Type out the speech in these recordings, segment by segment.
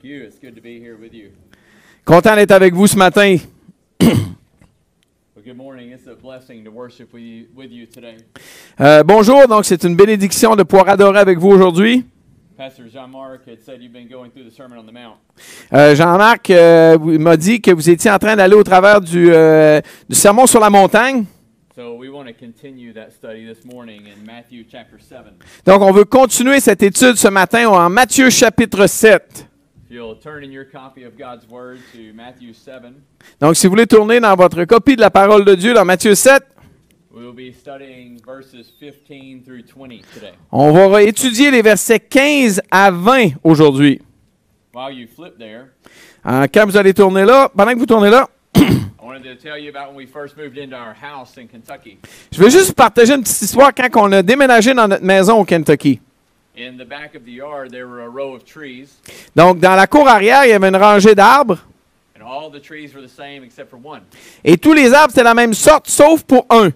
Thank you. It's good to be here with you. Content d'être avec vous ce matin. Well, good morning. It's a blessing to worship with you, with you today. Euh, bonjour, donc c'est une bénédiction de pouvoir adorer avec vous aujourd'hui. Pastor Jean-Marc had said you've been going through the Sermon on the Mount. Euh, Jean-Marc euh, m'a dit que vous étiez en train d'aller au travers du, euh, du sermon sur la montagne. So we want to continue that study this morning in Matthew chapter 7. Donc on veut continuer cette étude ce matin en Matthieu chapitre 7. If you'll turn in your copy of God's Word to Matthew 7, Donc si vous voulez tourner dans votre copie de la parole de Dieu dans Matthieu 7, we'll be studying verses 15 through 20 today. on va étudier les versets 15 à 20 aujourd'hui. While you flip there, Euh, quand vous allez tourner là, pendant que vous tournez là, je vais juste vous partager une petite histoire quand on a déménagé dans notre maison au Kentucky. Donc dans la cour arrière, il y avait une rangée d'arbres. and all the trees were the same except for one. Et tous les arbres, c'était la même sorte, sauf pour un.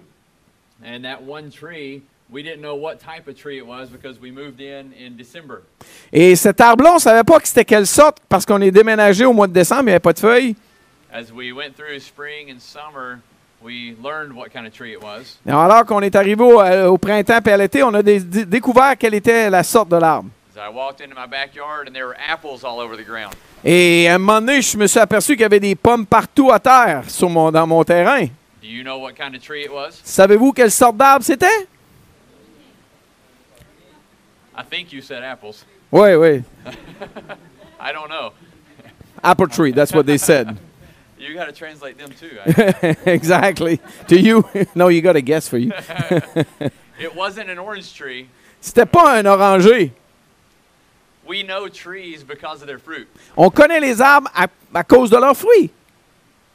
And that one tree, we didn't know what type of tree it was because we moved in in December. Et cet arbre-là, on ne savait pas que c'était quelle sorte parce qu'on est déménagé au mois de décembre, il n'y avait pas de feuilles. As we went through spring and summer, we learned what kind of tree it was. Et alors qu'on est arrivé au, euh, au printemps et à l'été, on a dé- dé- découvert quelle était la sorte de l'arbre. Et à un moment donné, je me suis aperçu qu'il y avait des pommes partout à terre sur mon, dans mon terrain. You know kind of? Savez-vous quelle sorte d'arbre c'était? I think you said apples. Oui, oui. I don't know. Apple tree, that's what they said. You got to translate them too. Exactly. To you? No, you got a guess for you. it wasn't an orange tree. C'était pas un oranger. We know trees because of their fruit. On connaît les arbres à, à cause de leurs fruits.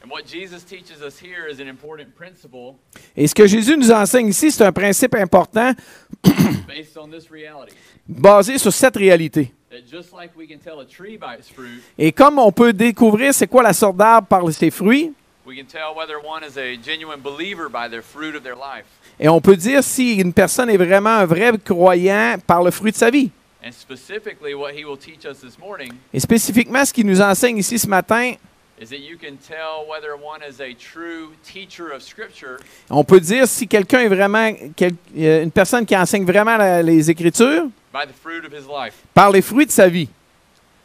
And what Jesus teaches us here is an important principle Et ce que Jésus nous enseigne ici, c'est un principe important based on this reality. basé sur cette réalité. That just like we can tell a tree by its fruit, Et comme on peut découvrir c'est quoi la sorte d'arbre par ses fruits, we can tell whether one is a genuine believer by the fruit of their life. et on peut dire si une personne est vraiment un vrai croyant par le fruit de sa vie. And specifically, what he will teach us this morning Et spécifiquement, ce qu'il nous enseigne ici ce matin, is that you can tell whether one is a true teacher of Scripture on peut dire si quelqu'un est vraiment quel- euh, une personne qui enseigne vraiment les Écritures by the fruit of his life. par les fruits de sa vie.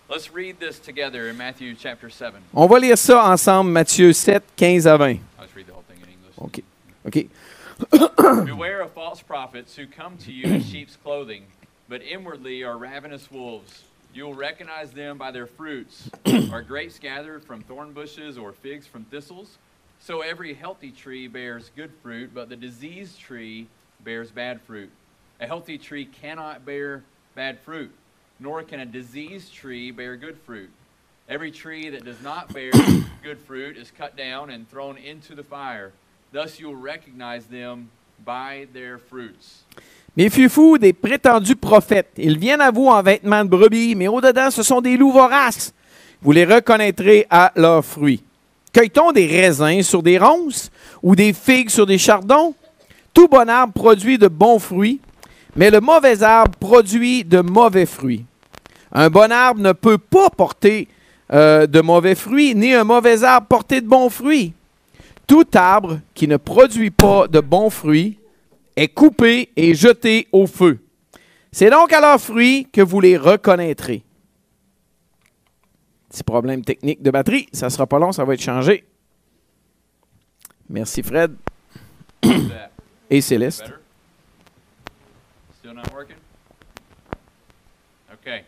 Let's read this together in Matthew chapter 7. On va lire ça ensemble, Matthieu 7, 15 à 20. I'll just read the whole thing in English. OK. OK. Beware of false prophets who come to you in sheep's clothing, but inwardly are ravenous wolves. You will recognize them by their fruits. are grapes gathered from thorn bushes or figs from thistles? So every healthy tree bears good fruit, but the diseased tree bears bad fruit. A healthy tree cannot bear bad fruit, nor can a diseased tree bear good fruit. Every tree that does not bear good fruit is cut down and thrown into the fire. Thus you will recognize them by their fruits. Méfiez-vous des prétendus prophètes. Ils viennent à vous en vêtements de brebis, mais au-dedans, ce sont des loups voraces. Vous les reconnaîtrez à leurs fruits. Cueille-t-on des raisins sur des ronces ou des figues sur des chardons? Tout bon arbre produit de bons fruits, mais le mauvais arbre produit de mauvais fruits. Un bon arbre ne peut pas porter euh, de mauvais fruits, ni un mauvais arbre porter de bons fruits. Tout arbre qui ne produit pas de bons fruits est coupé et jeté au feu. C'est donc à leurs fruits que vous les reconnaîtrez. Petit problème technique de batterie, ça sera pas long, ça va être changé. Merci Fred et Céleste. Still not working? Okay.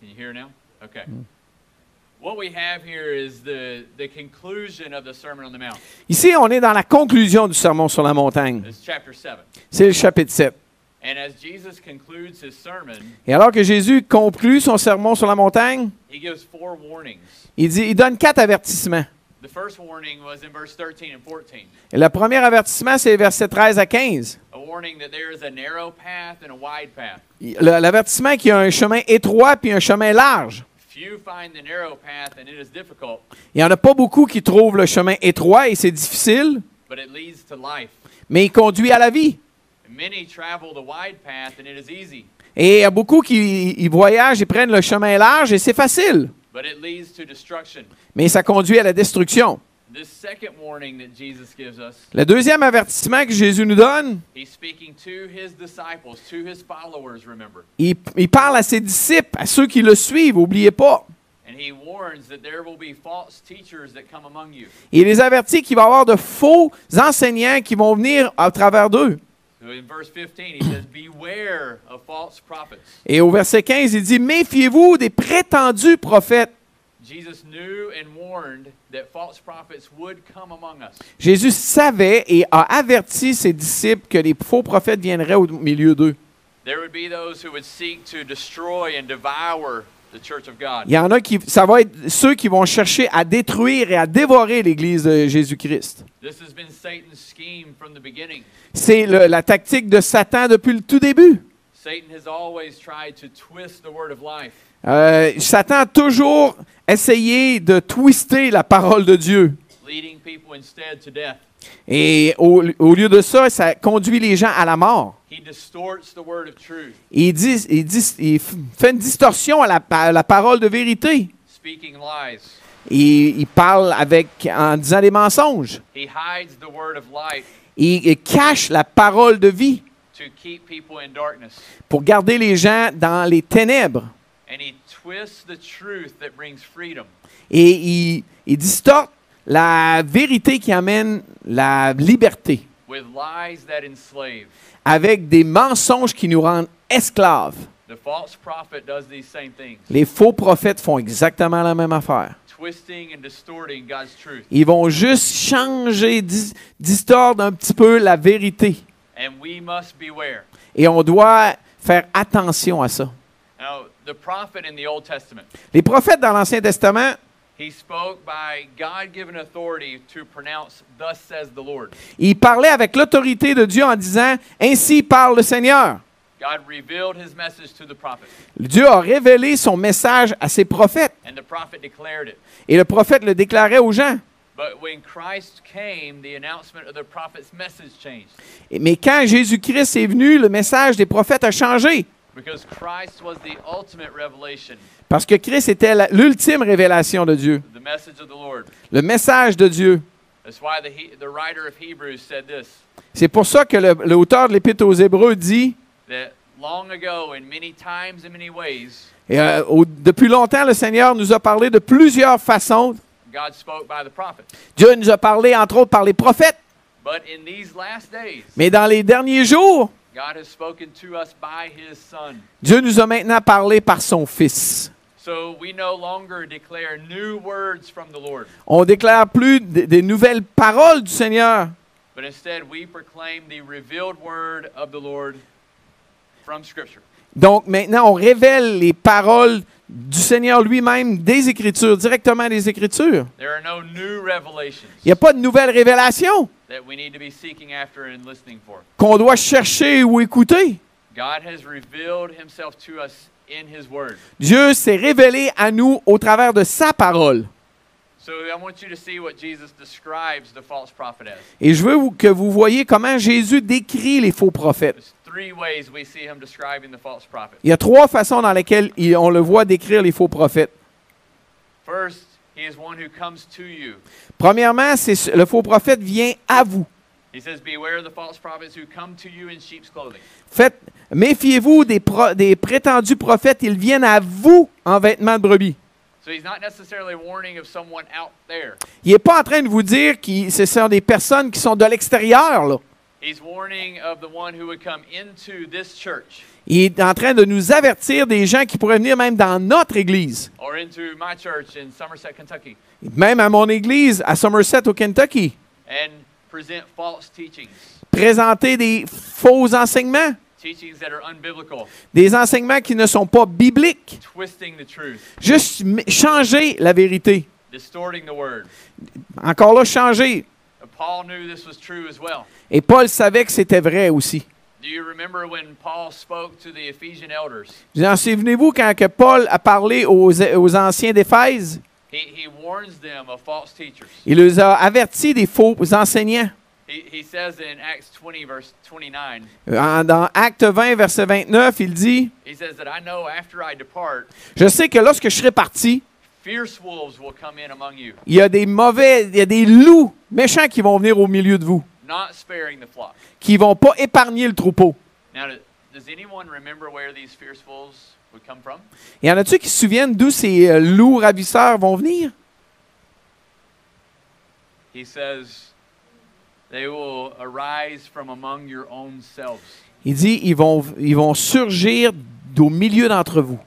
Can you hear now? Okay. What we have here is the, the conclusion of the Sermon on the Mount. Ici, on est dans la conclusion du sermon sur la montagne. It's chapter 7. C'est le chapitre 7. And as Jesus concludes his sermon, Et alors que Jésus conclut son sermon sur la montagne, he gives four warnings. il, dit, il donne quatre avertissements. The first warning was in verse 13 and 14. Et le premier avertissement, c'est versets 13 à 15. A warning that there is a narrow path and a wide path. Le- L'avertissement qu'il y a un chemin étroit puis un chemin large. Few find the narrow path and it is difficult, Il n'y en a pas beaucoup qui trouvent le chemin étroit et c'est difficile, but it leads to life. mais il conduit à la vie. And many travel the wide path and it is easy. Et il y a beaucoup qui ils voyagent et prennent le chemin large et c'est facile. but it leads to destruction. Mais ça conduit à la destruction. This second warning that Jesus gives us, Le deuxième avertissement que Jésus nous donne, he's speaking to his disciples, to his followers, remember. il, il parle à ses disciples, à ceux qui le suivent, oubliez pas. And he warns that there will be false teachers that come among you. Il les avertit qu'il va y avoir de faux enseignants qui vont venir à travers d'eux. So in verse 15, he says, Beware of false prophets. Et au verset 15, il dit, Méfiez-vous des prétendus prophètes. Jesus knew and warned that false prophets would come among us. Jésus savait et a averti ses disciples que les faux prophètes viendraient au milieu d'eux. There would be those who would seek to destroy and devour the church of God. Il y en a qui, ça va être ceux qui vont chercher à détruire et à dévorer l'Église de Jésus-Christ. This has been Satan's scheme from the beginning. C'est la tactique de Satan depuis le tout début. Satan has always tried to twist the word of life. Euh, Satan a toujours essayé de twister la parole de Dieu. leading people instead to death. Et au, au lieu de ça, ça conduit les gens à la mort. He distorts the word of truth, Il, dit, il, dit- il f- fait une distorsion à la, à la parole de vérité. speaking lies. Il, il parle avec, en disant des mensonges. He hides the word of light Il, il cache la parole de vie to keep people in darkness. pour garder les gens dans les ténèbres. And he twists the truth that brings freedom Et il, il distorte la vérité qui amène la liberté with lies that enslave. avec des mensonges qui nous rendent esclaves. The false prophet does these same things, Les faux prophètes font exactement la même affaire. twisting and distorting God's truth. Ils vont juste changer, dis- distordre un petit peu la vérité. And we must beware. Et on doit faire attention à ça. Now, the prophet in the Old Testament, Les prophètes dans l'Ancien Testament, he spoke by authority to pronounce, Thus says the Lord. ils parlaient avec l'autorité de Dieu en disant Ainsi parle le Seigneur. God revealed his message to the prophet, Dieu a révélé son message à ses prophètes and the prophet declared it. et le prophète le déclarait aux gens. But when Christ came, the announcement of the prophet's message changed Et- Mais quand Jésus-Christ est venu, le message des prophètes a changé. because Christ was the ultimate revelation, Parce que Christ était l'ultime révélation de Dieu, the message of the Lord. le message de Dieu. That's why the, he, the writer of Hebrews said this C'est pour ça que l'auteur de l'Épître aux Hébreux dit that long ago, in many times and many ways, Et, euh, au- depuis longtemps, le Seigneur nous a parlé de plusieurs façons. Dieu nous a parlé, entre autres, par les prophètes. But in these last days, Mais dans les derniers jours, God has spoken to us by his Son. Dieu nous a maintenant parlé par son Fils. So we no longer declare new words from the Lord, On déclare plus des nouvelles paroles du Seigneur, but instead we proclaim the revealed word of the Lord from Scripture. Donc maintenant, on révèle les paroles du Seigneur lui-même des Écritures, directement des Écritures. There are no new revelations Il n'y a pas de nouvelles révélations that we need to be seeking after and listening for. qu'on doit chercher ou écouter. God has revealed himself to us in his word. Dieu s'est révélé à nous au travers de sa parole. So I want you to see what Jesus describes the false prophet as. Et je veux que vous voyez comment Jésus décrit les faux prophètes. There's three ways we see him describing the false prophet. Il y a trois façons dans lesquelles on le voit décrire les faux prophètes. First, he is one who comes to you. Premièrement, c'est le faux prophète vient à vous. He says, Beware of the false prophets who come to you in sheep's clothing. Faites, méfiez-vous des, pro- des prétendus prophètes, ils viennent à vous en vêtements de brebis. So he's not necessarily warning of someone out there. Il n'est pas en train de vous dire que ce sont des personnes qui sont de l'extérieur. Là. He's warning of the one who would come into this church Il est en train de nous avertir des gens qui pourraient venir même dans notre église, or into my church in Somerset, Kentucky, même à mon église à Somerset au Kentucky. and present false teachings, Présenter des faux enseignements, teachings that are unbiblical, des enseignements qui ne sont pas bibliques. twisting the truth, Juste changer la vérité. distorting the word. Encore là, changer. Paul knew this was true as well. Et Paul savait que c'était vrai aussi. Do you remember when Paul spoke to the Ephesian elders? Vous en souvenez-vous quand que Paul a parlé aux, aux anciens d'Éphèse? He, he warns them of false teachers. Il les a avertis des faux enseignants. He, he says in Acts 20, verse 29, En- Dans Acte 20, verset 29, il dit, he says that I know after I depart, Je sais que lorsque je serai parti, fierce wolves will come in among you, il y a des mauvais, il y a des loups méchants qui vont venir au milieu de vous, qui vont pas épargner le troupeau. Now, do- does anyone remember where these fierce wolves would come from? Y en a-tu qui se souviennent d'où ces euh, loups ravisseurs vont venir? He says, they will arise from among your own selves. Il dit, ils vont, ils vont surgir au milieu d'entre vous.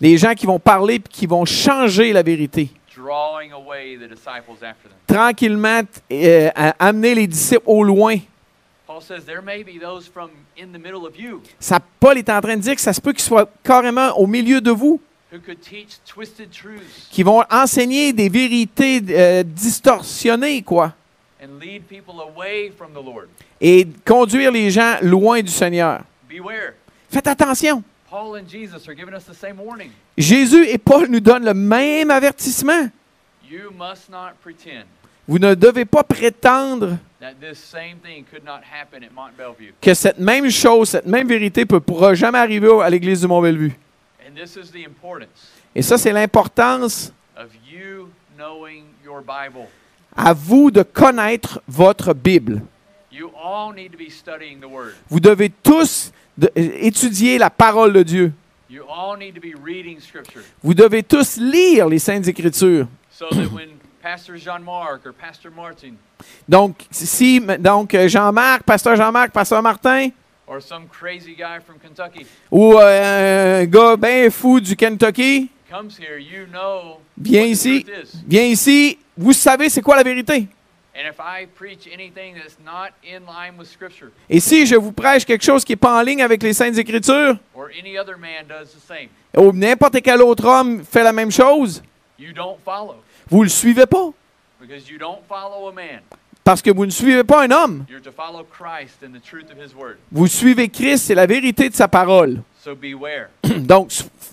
Les gens qui vont parler puis qui vont changer la vérité. Tranquillement, euh, amener les disciples au loin. Paul says there may be those from in the middle of you Ça, Paul est en train de dire que ça se peut qu'ils soient carrément au milieu de vous, qui vont enseigner des vérités euh, distorsionnées, quoi, et conduire les gens loin du Seigneur. Beware. Faites attention. Jésus et Paul nous donnent le même avertissement. You must not pretend Vous ne devez pas prétendre que cette même chose, cette même vérité ne pourra jamais arriver à l'église du Mont-Bellevue. And this is the importance Et ça, c'est l'importance of you knowing your Bible. à vous de connaître votre Bible. You all need to be studying the Word. Vous devez tous de- étudier la parole de Dieu. You all need to be reading Scripture Vous devez tous lire les Saintes Écritures. so that when Pastor Jean Marc or Pastor Martin Donc, si donc euh, Jean-Marc, pasteur Jean-Marc, pasteur Martin, or some crazy guy from Kentucky ou euh, un gars bien fou du Kentucky comes here, you know ici, vient ici, vous savez c'est quoi la vérité? Et si je vous prêche quelque chose qui n'est pas en ligne avec les Saintes Écritures, or any other man does the same, ou n'importe quel autre homme fait la même chose, you don't follow vous ne le suivez pas. because you don't follow a man. Parce que vous ne suivez pas un homme. You're to follow Christ and the truth of His Word. Vous suivez Christ, c'est la vérité de sa parole. So beware. Donc,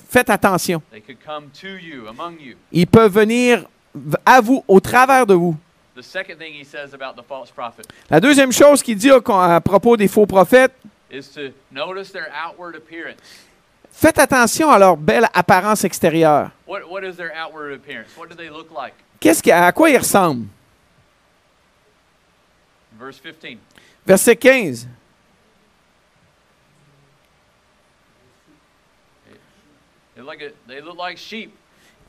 faites attention. They could come to you, among you. Ils peuvent venir à vous, au travers de vous. The second thing he says about the false prophet La deuxième chose qu'il dit à, propos des faux prophètes, is to notice their outward appearance. faites attention à leur belle apparence extérieure. What, what is their outward appearance? What do they look like? Qu'est-ce à quoi ils ressemblent? Verse 15. Verset 15. They look, at, they look like sheep.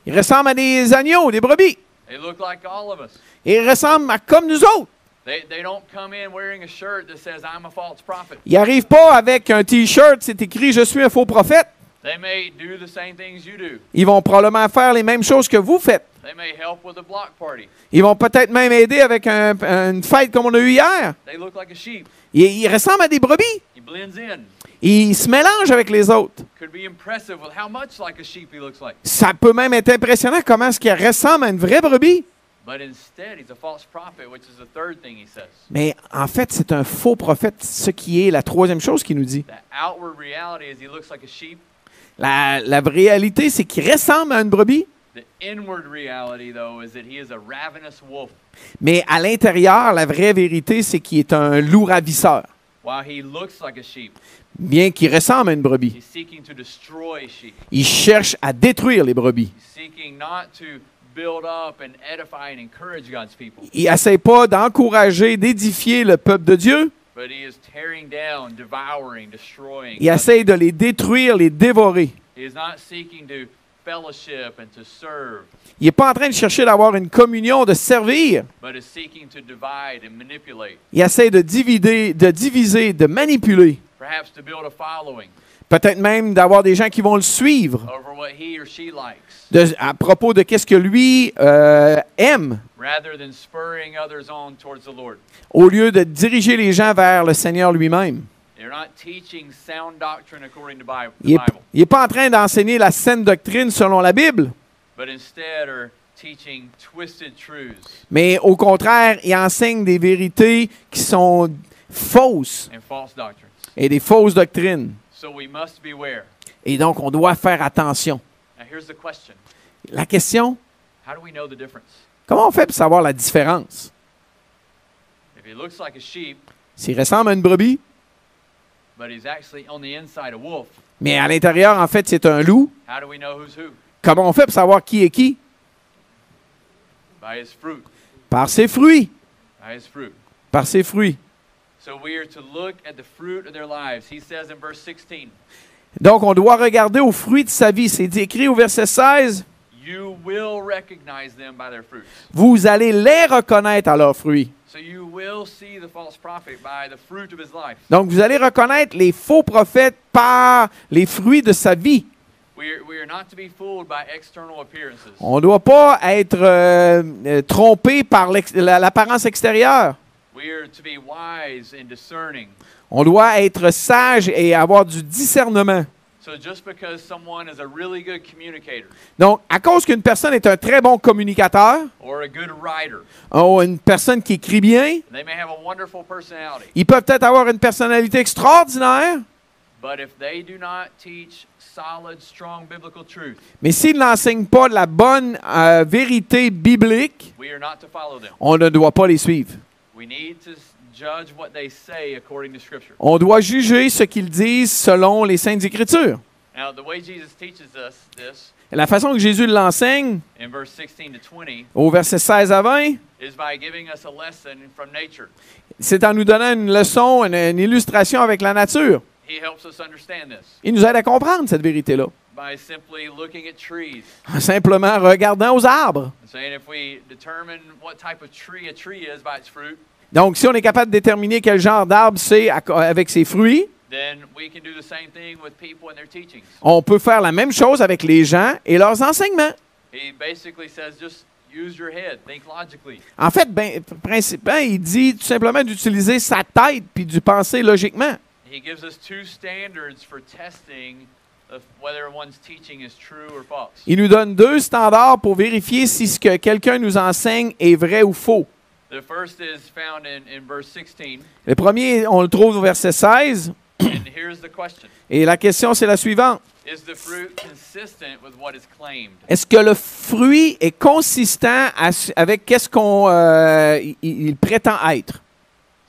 Ils ressemblent à des agneaux, des brebis. They look like all of us. Ils ressemblent à comme nous autres. They, they don't come in wearing a shirt that says, I'm a false prophet. Ils n'arrivent pas avec un T-shirt, c'est écrit Je suis un faux prophète. They may do the same things you do. Ils vont probablement faire les mêmes choses que vous faites. They may help with a block party. Ils vont peut-être même aider avec un- une fête comme on a eu hier. They look like a sheep. Ils, ils ressemblent à des brebis. Ils se mélangent avec les autres. Ça peut même être impressionnant comment est-ce qu'il ressemble à une vraie brebis. But instead, he's a false prophet, which is the third thing he says. Mais en fait, c'est un faux prophète, ce qui est la troisième chose qu'il nous dit. La, la réalité, c'est qu'il ressemble à une brebis, mais à l'intérieur, la vraie vérité, c'est qu'il est un loup ravisseur. Bien qu'il ressemble à une brebis, il cherche à détruire les brebis. Il n'essaie pas d'encourager, d'édifier le peuple de Dieu. but he is tearing down, devouring, destroying. Il essaie de les détruire, les dévorer. Il n'est pas en train de chercher d'avoir une communion, de servir. but is seeking to divide and manipulate, Il essaie de diviser, de manipuler. Perhaps to build a following Peut-être même d'avoir des gens qui vont le suivre. over what he or she likes, de- à propos de qu'est-ce que lui euh, aime, rather than spurring others on towards the Lord. au lieu de diriger les gens vers le Seigneur lui-même. They're not teaching sound doctrine according to Bible, the Il n'est pas en train d'enseigner la saine doctrine selon la Bible, but instead are teaching twisted truths. Mais au contraire, il enseigne des vérités qui sont fausses. Et des fausses doctrines. So we must beware. Et donc, on doit faire attention. Now, here's the question La question, How do we know the difference? comment on fait pour savoir la différence? He looks like a sheep, S'il ressemble à une brebis, but he's actually on the inside a wolf. mais à l'intérieur, en fait, c'est un loup. How do we know who's who? Comment on fait pour savoir qui est qui? By his fruit. Par ses fruits. By his fruit. Par ses fruits. So we are to look at the fruit of their lives. He says in verse 16, Donc, on doit regarder aux fruits de sa vie. C'est écrit au verset 16, You will recognize them by their fruits. vous allez les reconnaître à leurs fruits. So you will see the false prophet by the fruit of his life. Donc, vous allez reconnaître les faux prophètes par les fruits de sa vie. On ne doit pas être euh, euh, trompé par la- l'apparence extérieure. We are to be wise and discerning. On doit être sage et avoir du discernement. Donc, à cause qu'une personne est un très bon communicateur, ou une personne qui écrit bien, they may have a wonderful personality, ils peuvent peut-être avoir une personnalité extraordinaire, but if they do not teach solid, strong biblical truth, mais s'ils n'enseignent pas de la bonne euh, vérité biblique, we are not to follow them. on ne doit pas les suivre. We need to s- judge what they say according to Scripture. On doit juger ce qu'ils disent selon les Saintes Écritures. Now, the way Jesus teaches us this La façon que Jésus l'enseigne, in verse 16 to 20 au verset 16 à 20, is by giving us a lesson from nature. c'est en nous donnant une leçon, une, une illustration avec la nature. He helps us understand this Il nous aide à comprendre cette vérité-là. by simply looking at trees En simplement regardant aux arbres. Donc, si on est capable de déterminer quel genre d'arbre c'est avec ses fruits, on peut faire la même chose avec les gens et leurs enseignements. He basically says just use your head, think logically. En fait, ben, principalement, il dit tout simplement d'utiliser sa tête puis de penser logiquement. Il nous donne deux standards pour vérifier si ce que quelqu'un nous enseigne est vrai ou faux. The first is found in, in verse 16, Le premier, on le trouve au verset 16, and here's the question et la question, c'est la suivante. Is the fruit consistent with what is claimed? Est-ce que le fruit est consistant à avec qu'est-ce qu'on euh, il- il prétend être?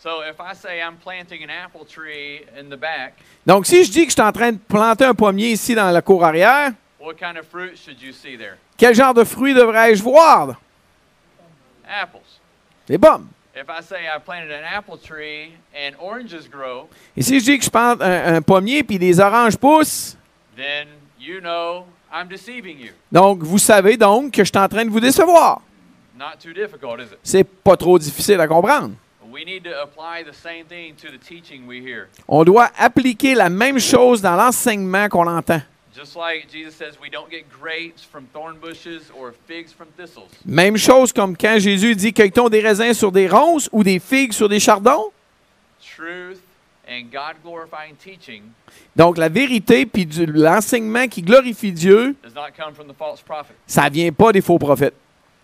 So if I say I'm planting an apple tree in the back, Donc, si je dis que je suis en train de planter un pommier ici dans la cour arrière, what kind of fruit should you see there? quel genre de fruit devrais-je voir? Apples. Et si je dis que je plante un, un pommier puis des oranges poussent, then you know I'm deceiving you. donc vous savez donc que je suis en train de vous décevoir. C'est pas trop difficile à comprendre. On doit appliquer la même chose dans l'enseignement qu'on entend. Just like Jesus says, we don't get grapes from thorn bushes or figs from thistles. Même chose comme quand Jésus dit cueille-t-on des raisins sur des ronces ou des figues sur des chardons? Truth and God glorifying teaching Donc la vérité puis l'enseignement qui glorifie Dieu, does not come from the false prophet. ça vient pas des faux prophètes.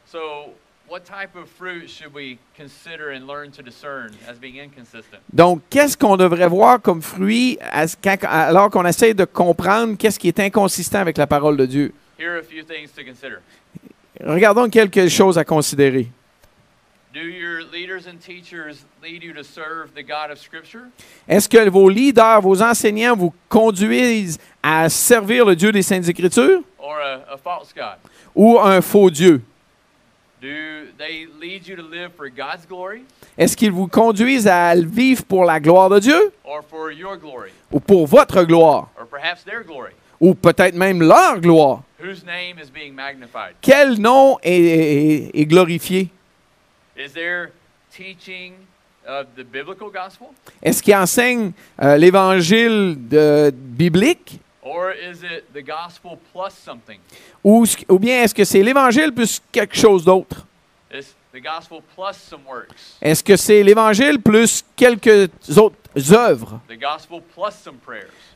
So, what type of fruit should we consider and learn to discern as being inconsistent? Donc qu'est-ce qu'on devrait voir comme fruit alors qu'on essaie de comprendre qu'est-ce qui est inconsistant avec la parole de Dieu? Here are a few things to consider. Regardons quelque chose à considérer. Do your leaders and teachers lead you to serve the God of Scripture? Est-ce que vos leaders, vos enseignants vous conduisent à servir le Dieu des Saintes Écritures? Or a, a false God? ou un faux Dieu? Est-ce qu'ils vous conduisent à vivre pour la gloire de Dieu? Or for your glory? Ou pour votre gloire? Or perhaps their glory? ou peut-être même leur gloire? Whose name is being magnified? Quel nom est, est- est glorifié? Is there teaching of the biblical gospel? Est-ce qu'ils enseignent euh, l'évangile biblique? Or is it the gospel plus something? ou, bien est-ce que c'est l'évangile plus quelque chose d'autre? Is the gospel plus some works? Est-ce que c'est l'évangile plus quelques autres œuvres?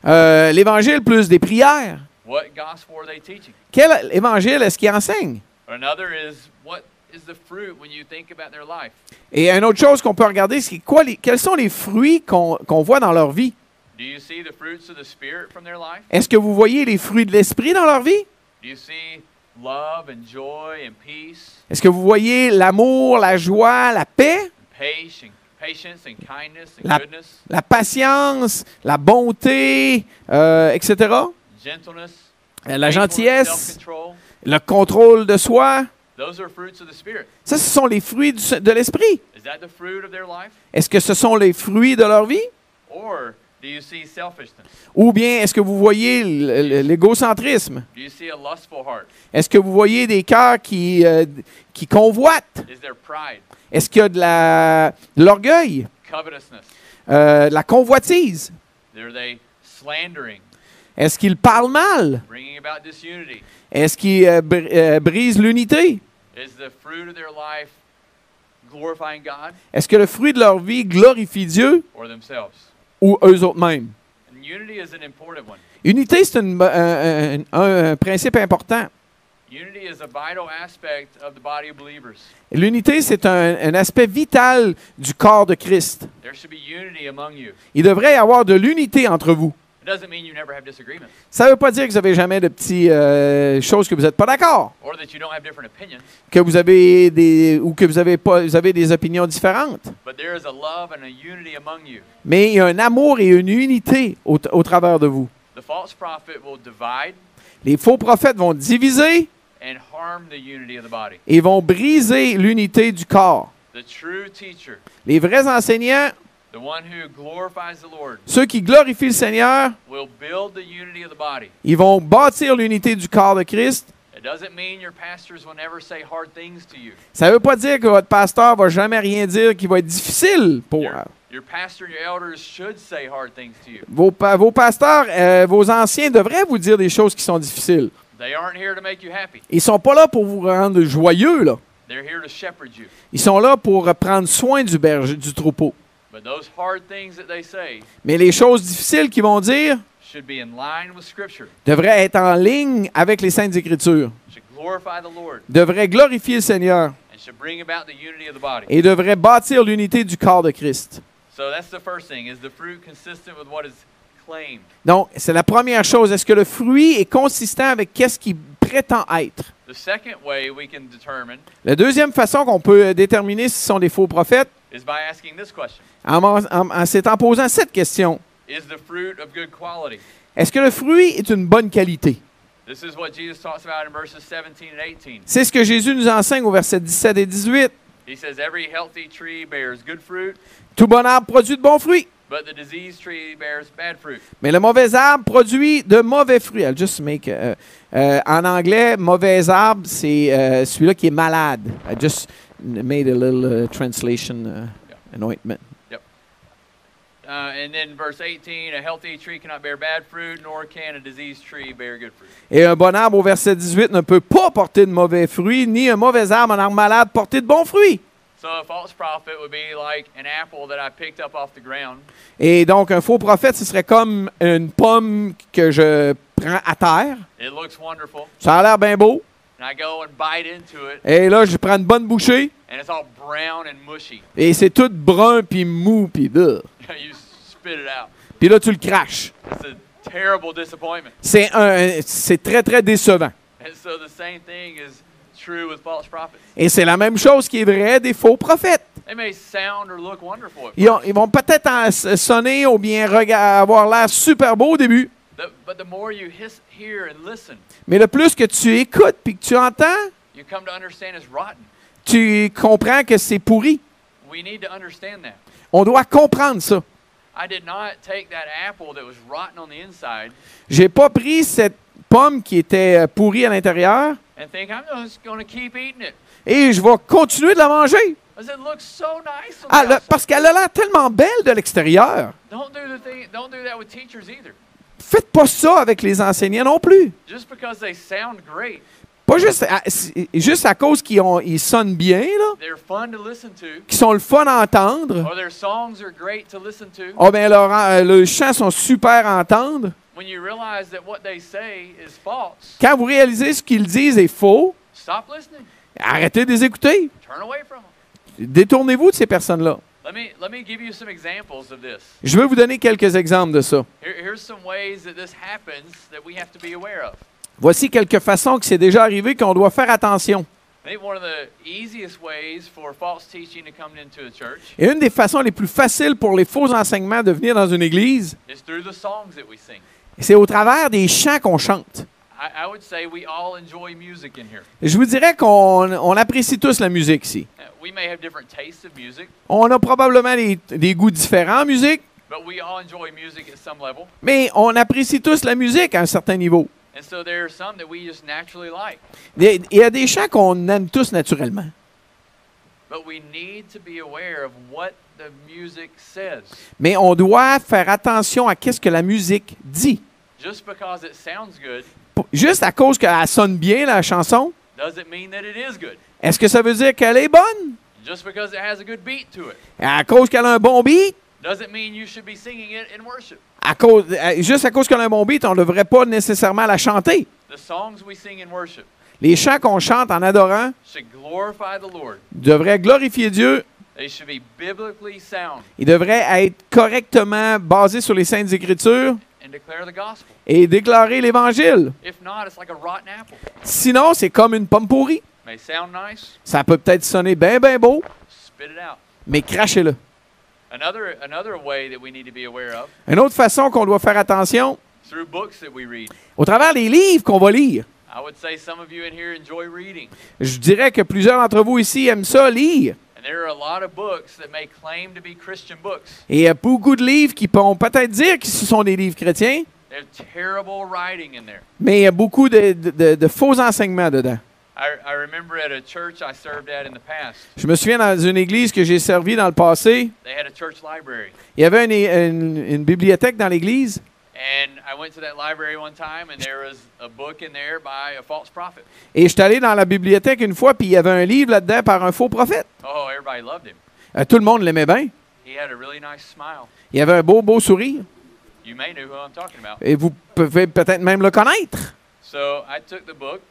Euh, l'évangile plus des prières? What gospel are they teaching? Quel évangile est-ce qu'il enseigne? Another is what is the fruit when you think about their life? Et une autre chose qu'on peut regarder, c'est quoi les- quels sont les fruits qu'on qu'on voit dans leur vie? Do you see the fruits of the Spirit from their life? Est-ce que vous voyez les fruits de l'esprit dans leur vie? Do you see love and joy and peace? Est-ce que vous voyez l'amour, la joie, la paix, and patience patience and kindness and La- patience, la bonté, euh, etc. gentleness, Euh, La gentillesse, le contrôle de soi? Those are fruits of the Spirit. Ça, ce sont les fruits de l'esprit. Is that the fruit of their life? Est-ce que ce sont les fruits de leur vie? Or do you see selfishness? Ou bien est-ce que vous voyez l'égocentrisme? Est-ce que vous voyez des cœurs qui, euh, qui convoitent? Est-ce qu'il y a de la- de l'orgueil, covetousness? euh, de la convoitise? Are they slandering, Est-ce qu'ils parlent mal? Est-ce qu'ils euh, br- brisent l'unité? Is the fruit of their life glorifying God? Est-ce que le fruit de leur vie glorifie Dieu? Or themselves? Ou eux autres mêmes? And unity is an important one. Unité, c'est une- un, un- principe important. L'unité, c'est un, un aspect vital du corps de Christ. There should be unity among you. Il devrait y avoir de l'unité entre vous. It doesn't mean you never have disagreements Ça ne veut pas dire que vous n'avez jamais de petites euh, choses que vous n'êtes pas d'accord, or that you don't have different opinions, que vous avez des ou que vous avez pas vous avez des opinions différentes. but there is a love and a unity among you. Mais il y a un amour et une unité au, au travers de vous. The false prophet will divide Les faux prophètes vont diviser and harm the unity of the body. et vont briser l'unité du corps. The true teacher, Les vrais enseignants, the one who glorifies the Lord, ceux qui glorifient le Seigneur, will build the unity of the body. ils vont bâtir l'unité du corps de Christ. It doesn't mean your pastors will never say hard things to you. Ça ne veut pas dire que votre pasteur va jamais rien dire qui va être difficile pour Your, your pastor and your elders should say hard things to you. vos, vos pasteurs, euh, vos anciens devraient vous dire des choses qui sont difficiles. They aren't here to make you happy. Ils sont pas là pour vous rendre joyeux là. They're here to shepherd you. Ils sont là pour prendre soin du berger, du troupeau. But those hard things that they say Mais les choses difficiles qu'ils vont dire should be in line with Scripture. devraient être en ligne avec les saintes écritures, Should glorify the Lord devraient glorifier le Seigneur and should bring about the unity of the body. et devraient bâtir l'unité du corps de Christ. So that's the first thing. Is the fruit consistent with what is claimed? Donc, c'est la première chose. Est-ce que le fruit est consistant avec qu'est-ce qu'il prétend être? The second way we can determine La deuxième façon qu'on peut déterminer si ce sont des faux prophètes, is by asking this question. en, en- en- c'est en posant cette question. Is the fruit of good quality? Est-ce que le fruit est une bonne qualité? This is what Jesus talks about in verses 17 and 18. C'est ce que Jésus nous enseigne au verset 17 et 18. He says, Every healthy tree bears good fruit, Tout bon arbre produit de bons fruits, but the diseased tree bears bad fruit. mais le mauvais arbre produit de mauvais fruits. I'll just make, euh, euh, en anglais, mauvais arbre, c'est euh, celui-là qui est malade. I just made a little uh, translation uh, anointment. Uh, and then verse 18, a healthy tree cannot bear bad fruit, nor can a diseased tree bear good fruit. Et un bon arbre, au verset 18, ne peut pas porter de mauvais fruits, ni un mauvais arbre, un arbre malade, porter de bons fruits. So a false prophet would be like an apple that I picked up off the ground, Et donc, un faux prophète, ce serait comme une pomme que je prends à terre. it looks wonderful, Ça a l'air bien beau. And I go and bite into it, Et là, je prends une bonne bouchée. and it's all brown and mushy. Et c'est tout brun, puis mou, puis. Puis là, tu le craches. It's a terrible disappointment. C'est un, c'est très, très décevant. And so the same thing is true with false prophets. Et c'est la même chose qui est vrai des faux prophètes. They may sound or look wonderful at Ils, ont- first, ils vont peut-être sonner ou bien avoir l'air super beau au début. The- but the more you his, hear and listen, Mais le plus que tu écoutes puis que tu entends, you come to understand it's rotten. tu comprends que c'est pourri. We need to understand that. On doit comprendre ça. I did not take that apple that was rotten on the inside J'ai pas pris cette pomme qui était euh, pourrie à l'intérieur and think I'm just going to keep eating it. et je vais continuer de la manger. Ah, le- parce qu'elle a l'air tellement belle de l'extérieur. Faites pas ça avec les enseignants non plus. Just because they sound great, Pas juste à, juste à cause qu'ils ont- ils sonnent bien, là, qu'ils sont le fun à entendre. or their songs are great to listen to. Oh ben leurs euh, leurs chants sont super à entendre. When you realize that what they say is false, Quand vous réalisez ce qu'ils disent est faux, stop listening. arrêtez de les écouter. Turn away from them. Détournez-vous de ces personnes-là. Je vais vous donner quelques exemples de ça. Here, here's some ways that this happens that we have to be aware of. Voici quelques façons que c'est déjà arrivé qu'on doit faire attention. Et une des façons les plus faciles pour les faux enseignements de venir dans une église, c'est au travers des chants qu'on chante. I, I would say we all enjoy music in here. Je vous dirais qu'on on apprécie tous la musique ici. Uh, We may have different tastes of music, On a probablement des, des goûts différents en musique, but we all enjoy music at some level. mais on apprécie tous la musique à un certain niveau. And so there are some that we just naturally like. Des- Il y a des chants qu'on aime tous naturellement. But we need to be aware of what the music says. Mais on doit faire attention à qu'est-ce que la musique dit. Juste à cause qu'elle sonne bien, la chanson, est-ce que ça veut dire qu'elle est bonne? Just because it has a good beat to it À cause qu'elle a un bon beat? doesn't mean you should be singing it in worship? À cause, euh, juste à cause qu'elle a un bon beat, on ne devrait pas nécessairement la chanter. The songs we sing in worship Les chants qu'on chante en adorant devraient glorifier Dieu. They should be biblically sound Ils devraient être correctement basés sur les Saintes Écritures and declare the gospel. et déclarer l'Évangile. If not, it's like a rotten apple. Sinon, c'est comme une pomme pourrie. May sound nice, Ça peut peut-être sonner bien, bien beau, mais crachez-le. Une autre façon qu'on doit faire attention, through books that we read. au travers des livres qu'on va lire. I would say some of you in here enjoy reading. Je dirais que plusieurs d'entre vous ici aiment ça, lire. And there are a lot of books that may claim to be Christian books. Et il y a beaucoup de livres qui vont peut-être dire que ce sont des livres chrétiens, There's terrible writing in there. mais il y a beaucoup de, de- de- de faux enseignements dedans. I, I remember at a church I served at in the past, Je me souviens dans une église que j'ai servi dans le passé, they had a church library. il y avait une, une- une bibliothèque dans l'église. And I went to that library one time, and there was a book in there by a false prophet. Et je suis allé dans la bibliothèque une fois, puis il y avait un livre là-dedans par un faux prophète. Oh, everybody loved him. Euh, tout le monde l'aimait bien. He had a really nice smile. Il avait un beau, beau sourire. You may know who I'm talking about. Et vous pouvez peut-être même le connaître. So I took the book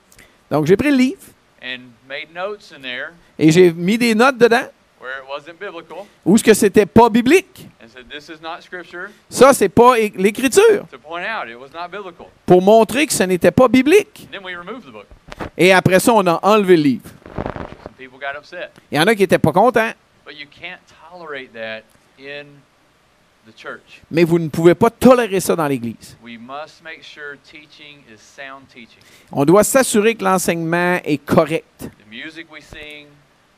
Donc j'ai pris le livre and made notes in there et j'ai mis des notes dedans where it wasn't biblical où ce que c'était pas biblique? And said, This is not scripture Ça, c'est pas é- l'écriture. to point out it was not biblical. Pour montrer que ce n'était pas biblique. Then we removed the book. Et après ça, on a enlevé le livre. Some people got upset. Il y en a qui n'étaient pas contents, But you can't tolerate that in the church. mais vous ne pouvez pas tolérer ça dans l'Église. We must make sure teaching is sound teaching. On doit s'assurer que l'enseignement est correct. The music we sing,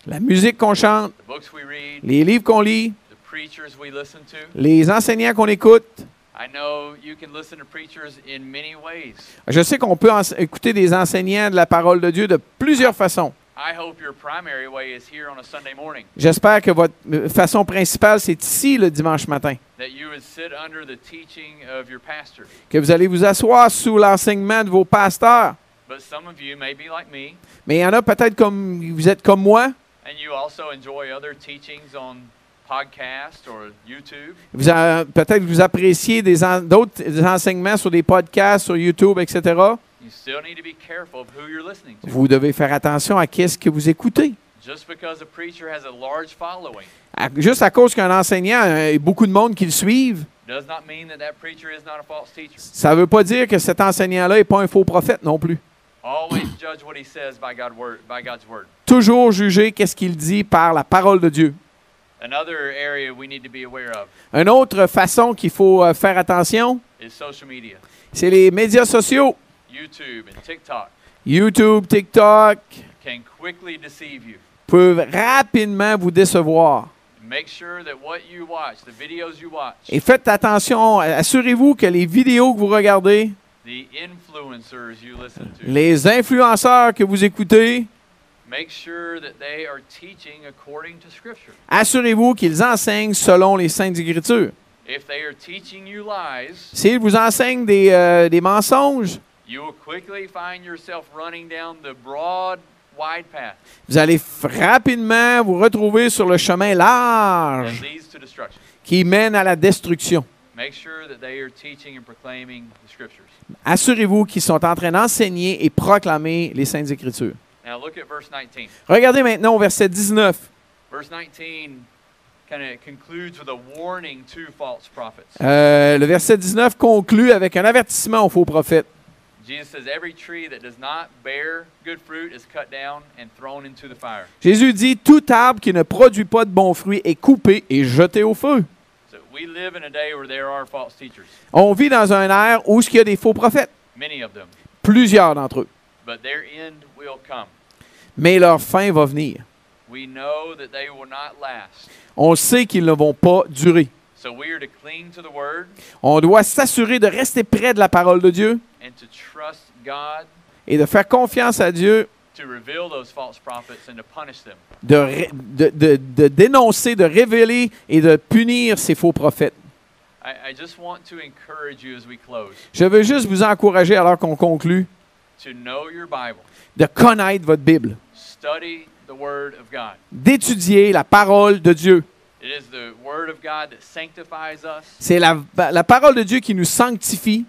La musique qu'on chante, the books we read, les livres qu'on lit, the preachers we listen to. les enseignants qu'on écoute. I know you can listen to preachers in many ways. Je sais qu'on peut écouter des enseignants de la parole de Dieu de plusieurs façons. I hope your primary way is here on a Sunday morning. J'espère que votre euh, façon principale, c'est ici le dimanche matin. That you would sit under the teaching of your pastor. Que vous allez vous asseoir sous l'enseignement de vos pasteurs. But some of you may be like me, Mais il y en a peut-être comme vous êtes comme moi. Or YouTube? Vous peut-être appréciez des en- d'autres enseignements sur des podcasts, sur YouTube, etc. You still need to be careful of who you're listening to. Vous devez faire attention à qu'est-ce que vous écoutez. Just because a preacher has a large following À- juste à cause qu'un enseignant euh, a beaucoup de monde qui le suivent, does not mean that that preacher is not a false teacher. ça ne veut pas dire que cet enseignant-là n'est pas un faux prophète non plus. Always judge what he says by, God word, by God's word. Toujours juger qu'est-ce qu'il dit par la parole de Dieu. Une autre façon qu'il faut euh, faire attention, is social media. c'est les médias sociaux. YouTube and TikTok YouTube, TikTok can quickly deceive you. peuvent rapidement vous décevoir. Make sure that what you watch, the videos you watch, Et faites attention, assurez-vous que les vidéos que vous regardez, the influencers you listen to, les influenceurs que vous écoutez, assurez-vous qu'ils enseignent selon les Saintes Écritures. If they are teaching you lies, S'ils vous enseignent des, euh, des mensonges, you will quickly find yourself running down the broad, wide path vous allez rapidement vous retrouver sur le chemin large qui mène à la destruction. Make sure that they are teaching and proclaiming the Scriptures. Assurez-vous qu'ils sont en train d'enseigner et proclamer les Saintes Écritures. Now look at verse 19. Regardez maintenant au verset 19. Verse 19 kind of concludes with a warning to false prophets. Euh, le verset 19 conclut avec un avertissement aux faux prophètes. Jesus says, Every tree that does not bear good fruit is cut down and thrown into the fire. Jésus dit, tout arbre qui ne produit pas de bons fruits est coupé et jeté au feu. So we live in a day where there are false teachers, On vit dans un ère où il y a des faux prophètes, many of them, plusieurs d'entre eux. but their end will come. Mais leur fin va venir. On sait qu'ils ne vont pas durer. On doit s'assurer de rester près de la parole de Dieu et de faire confiance à Dieu, de, ré- de- de- de dénoncer, de révéler et de punir ces faux prophètes. Je veux juste vous encourager alors qu'on conclut de connaître votre Bible, study the Word of God. d'étudier la parole de Dieu. C'est la, la parole de Dieu qui nous sanctifie.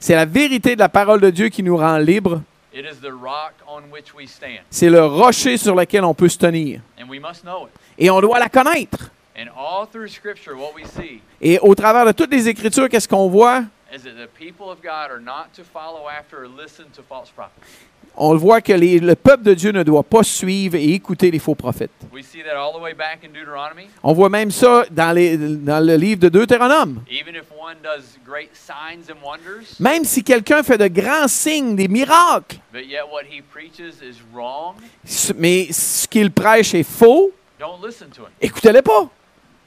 C'est la vérité de la parole de Dieu qui nous rend libres. C'est le rocher sur lequel on peut se tenir. Et on doit la connaître. Et au travers de toutes les Écritures, qu'est-ce qu'on voit? Is that the people of God are not to follow after or listen to false prophets? On le voit que les- le peuple de Dieu ne doit pas suivre et écouter les faux prophètes. We see that all the way back in Deuteronomy. On voit même ça dans, les- dans le livre de Deutéronome. Even if one does great signs and wonders, Même si quelqu'un fait de grands signes, des miracles, but yet what he preaches is wrong, ce- mais ce qu'il prêche est faux, don't listen to him. écoutez-les pas.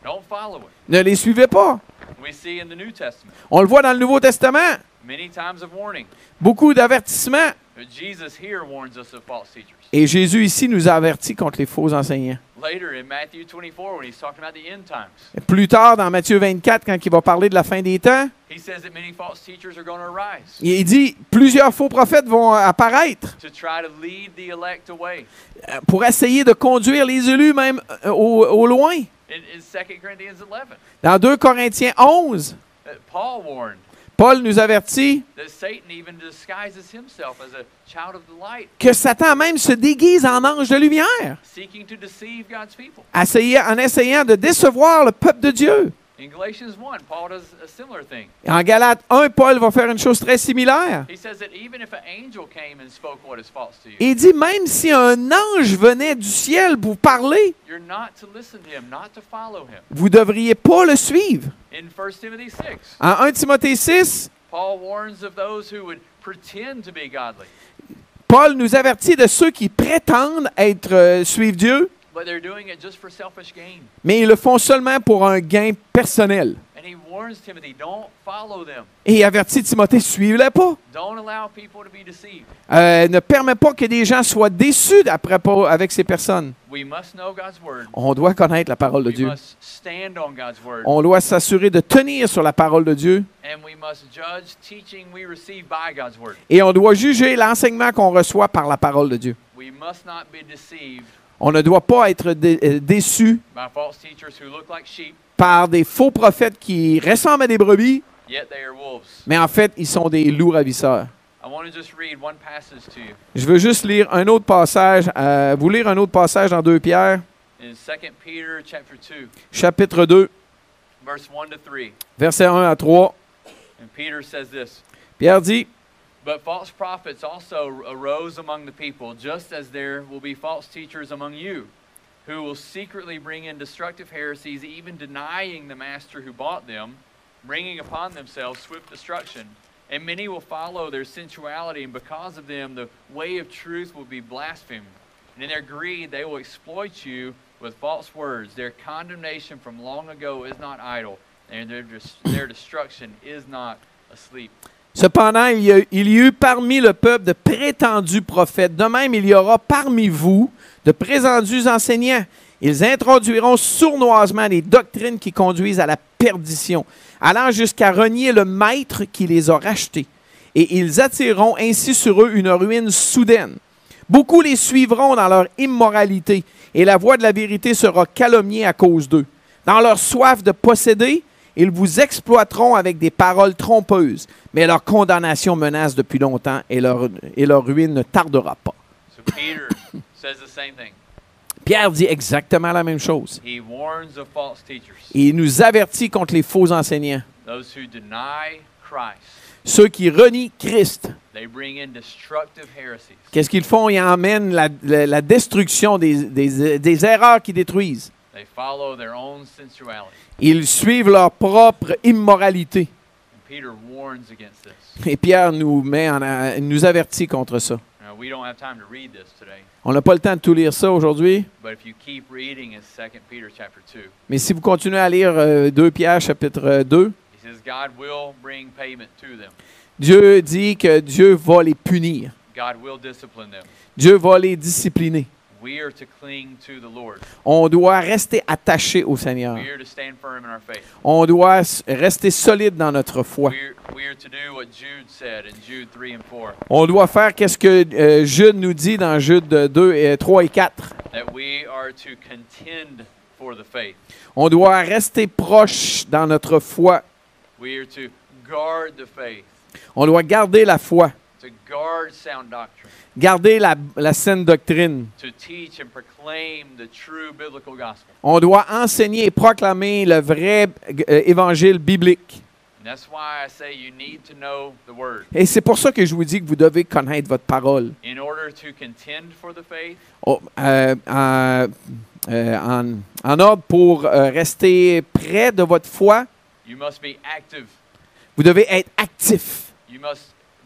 Don't follow it. Ne les suivez pas. We see in the New Testament On le voit dans le Nouveau Testament. many times of warning. Beaucoup d'avertissements. But Jesus here warns us of false teachers. Et Jésus ici nous a avertis contre les faux enseignants. Later in Matthew 24, when he's talking about the end times, Plus tard, dans Matthieu 24, quand il va parler de la fin des temps, he says that many false teachers are going to arise il dit plusieurs faux prophètes vont apparaître to try to lead the elect away. euh, pour essayer de conduire les élus même euh, au, au loin. In, in 2 Corinthians 11, Dans 2 Corinthiens 11, that Paul nous avertit que Satan même se déguise en ange de lumière, en essayant de décevoir le peuple de Dieu. In Galatians 1, Paul does a similar thing. En Galates 1, Paul va faire une chose très similaire. Il dit même si un ange venait du ciel vous parler, vous ne devriez pas le suivre. In 1 Timothy 6, En 1 Timothée 6, Paul warns of those who would pretend to be godly, Paul nous avertit de ceux qui prétendent être euh, suivre Dieu, but they're doing it just for selfish gain. mais ils le font seulement pour un gain personnel. And he warns Timothy, don't follow them. Et il avertit Timothée, suivez-les pas. Don't allow people to be deceived. Euh, ne permet pas que des gens soient déçus après avec ces personnes. We must know God's word. On doit connaître la parole de We Dieu. must stand on God's word. On doit s'assurer de tenir sur la parole de Dieu. And we must judge teaching we receive by God's word. Et on doit juger l'enseignement qu'on reçoit par la parole de Dieu. On ne doit pas être dé- euh, déçu par des faux prophètes qui ressemblent à des brebis, mais en fait, ils sont des loups ravisseurs. Je veux juste lire un autre passage, euh, vous lire un autre passage dans 2 Pierre, in 2 Peter chapter 2, chapitre 2, verse 1 to 3. versets 1 à 3. And Peter says this Pierre dit, But false prophets also arose among the people, just as there will be false teachers among you, who will secretly bring in destructive heresies, even denying the master who bought them, bringing upon themselves swift destruction. And many will follow their sensuality, and because of them, the way of truth will be blasphemed. And in their greed, they will exploit you with false words. Their condemnation from long ago is not idle, and their, their destruction is not asleep. Cependant, il y, a, eut parmi le peuple de prétendus prophètes. De même, il y aura parmi vous de prétendus enseignants. Ils introduiront sournoisement des doctrines qui conduisent à la perdition, allant jusqu'à renier le maître qui les a rachetés. Et ils attireront ainsi sur eux une ruine soudaine. Beaucoup les suivront dans leur immoralité, et la voix de la vérité sera calomniée à cause d'eux. Dans leur soif de posséder, ils vous exploiteront avec des paroles trompeuses, mais leur condamnation menace depuis longtemps et leur, et leur ruine ne tardera pas. So Peter says the same thing. Pierre dit exactement la même chose. He warns of false teachers, Et il nous avertit contre les faux enseignants, those who deny Christ, ceux qui renient Christ. they bring in destructive heresies. Qu'est-ce qu'ils font? Ils emmènent la, la- la destruction des, des- des erreurs qui détruisent. They follow their own sensuality. Ils suivent leur propre immoralité. And Peter warns against this. Et Pierre nous, met en, a- nous avertit contre ça. Now, we don't have time to read this today, On n'a pas le temps de tout lire ça aujourd'hui, but if you keep reading in 2 Peter chapter 2, mais si vous continuez à lire euh, 2 Pierre chapitre euh, 2, he says God will bring payment to them. Dieu dit que Dieu va les punir. God will discipline them. Dieu va les discipliner. We are to cling to the Lord. On doit rester attaché au Seigneur. We are to stand firm in our faith. On doit rester solide dans notre foi. We're, we are to do what Jude said in Jude 3 and 4, On doit faire qu'est-ce que euh, Jude nous dit dans Jude 2 et 3 et 4. that we are to contend for the faith. On doit rester proche dans notre foi. We are to guard the faith, On doit garder la foi, to guard sound doctrine, garder la, la saine doctrine. On doit enseigner et proclamer le vrai euh, évangile biblique. Et c'est pour ça que je vous dis que vous devez connaître votre parole. In order to contend for the faith, Oh, euh, en, euh, en- en ordre pour euh, rester près de votre foi, you must be active. vous devez être actif.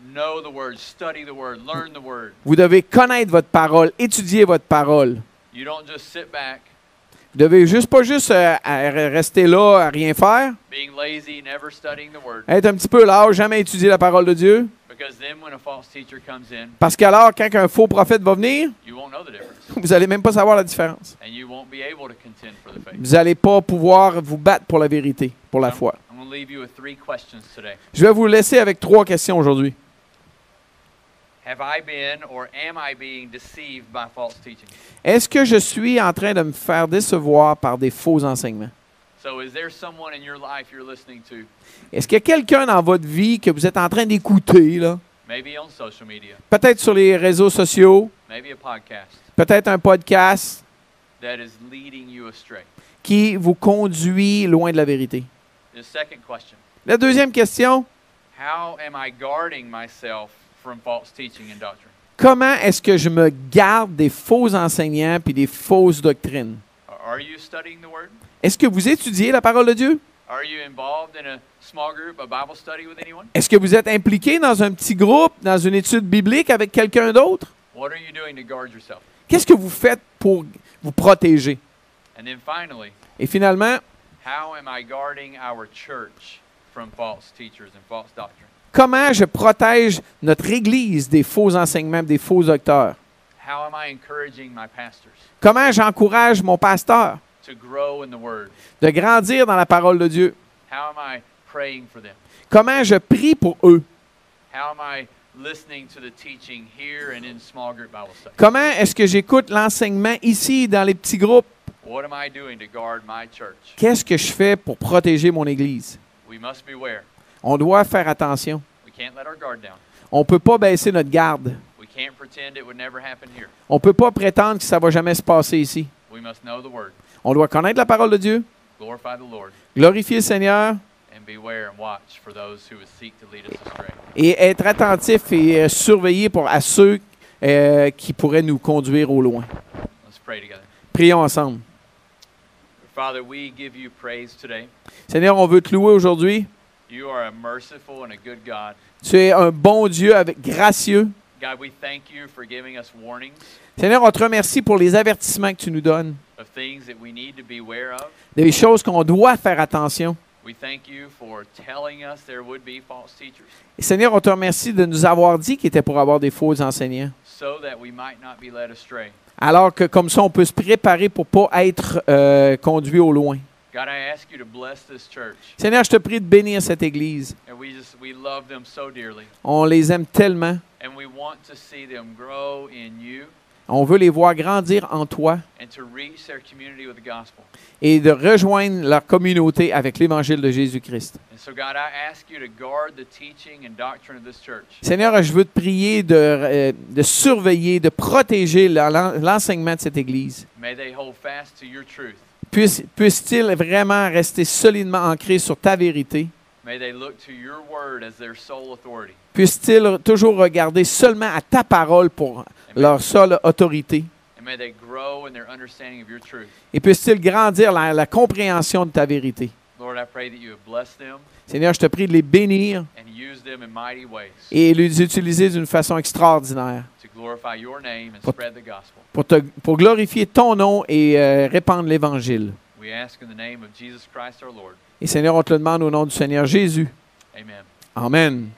You must know the word, study the word, learn the word. Vous devez connaître votre parole, étudier votre parole. You don't just sit back, Vous devez juste pas juste euh, rester là à rien faire, being lazy, never studying the word. être un petit peu là, jamais étudier la parole de Dieu. Because then when a false teacher comes in, Parce qu'alors, quand un faux prophète va venir, you won't know the difference. vous n'allez même pas savoir la différence. And you won't be able to contend for the faith. Vous n'allez pas pouvoir vous battre pour la vérité, pour la I'm- foi. I'm going to leave you with three questions today. Je vais vous laisser avec trois questions aujourd'hui. Have I been or am I being deceived by false teaching? Est-ce que je suis en train de me faire décevoir par des faux enseignements? So, is there someone in your life you're listening to, Est-ce qu'il y a quelqu'un dans votre vie que vous êtes en train d'écouter, là? maybe on social media, Peut-être sur les réseaux sociaux, maybe a podcast, peut-être un podcast that is leading you astray? qui vous conduit loin de la vérité. The second question La deuxième question, How am I guarding myself from false teaching and doctrine? comment est-ce que je me garde des faux enseignants puis des fausses doctrines? Are- Are you studying the Word? Est-ce que vous étudiez la parole de Dieu? Are you involved in a small group, a Bible study with anyone? Est-ce que vous êtes impliqué dans un petit groupe, dans une étude biblique avec quelqu'un d'autre? What are you doing to guard yourself? Qu'est-ce que vous faites pour vous protéger? And then finally, Et finalement, how am I guarding our church from false teachers and false doctrine? Comment je protège notre Église des faux enseignements, des faux docteurs? How am I encouraging my pastors Comment j'encourage mon pasteur to grow in the Word? de grandir dans la parole de Dieu? How am I praying for them? Comment je prie pour eux? How am I listening to the teaching here and in small group Bible study? Comment est-ce que j'écoute l'enseignement ici dans les petits groupes? What am I doing to guard my church? Qu'est-ce que je fais pour protéger mon Église? We must beware. On doit faire attention. We can't let our guard down. On ne peut pas baisser notre garde. We can't pretend it would never happen here. On ne peut pas prétendre que ça va jamais se passer ici. We must know the Word, On doit connaître la parole de Dieu, glorify the Lord, glorifier le Seigneur et être attentif et euh, surveiller pour, à ceux euh, qui pourraient nous conduire au loin. Let's pray together. Prions ensemble. Father, we give you praise today. Seigneur, on veut te louer aujourd'hui. You are a merciful and a good God. Tu es un bon Dieu avec gracieux. God, we thank you for giving us warnings Seigneur, on te remercie pour les avertissements que tu nous donnes, of things that we need to beware of. des choses qu'on doit faire attention. We thank you for telling us there would be false teachers Et Seigneur, on te remercie de nous avoir dit qu'il était pour avoir des faux enseignants. so that we might not be led astray. Alors que comme ça, on peut se préparer pour pas être euh, conduit au loin. God, I ask you to bless this church. Seigneur, je te prie de bénir cette Église. And we just we love them so dearly. On les aime tellement. And we want to see them grow in you On veut les voir grandir en toi and to reach their community with the gospel. et de rejoindre leur communauté avec l'Évangile de Jésus-Christ. So. Seigneur, je veux te prier de, euh, de surveiller, de protéger l'en- l'en- l'enseignement de cette Église. May they hold fast to your truth. Puisse- Puisse-t-il vraiment rester solidement ancré sur ta vérité? Puissent-ils toujours regarder seulement à ta parole pour leur seule autorité? Et puissent-ils grandir la, la compréhension de ta vérité? Seigneur, je te prie de les bénir et les utiliser d'une façon extraordinaire to glorify your name and Pour- spread the gospel. pour, te- pour glorifier ton nom et euh, répandre l'Évangile. We ask in the name of Jesus Christ our Lord. Et Seigneur, on te le demande au nom du Seigneur Jésus. Amen. Amen.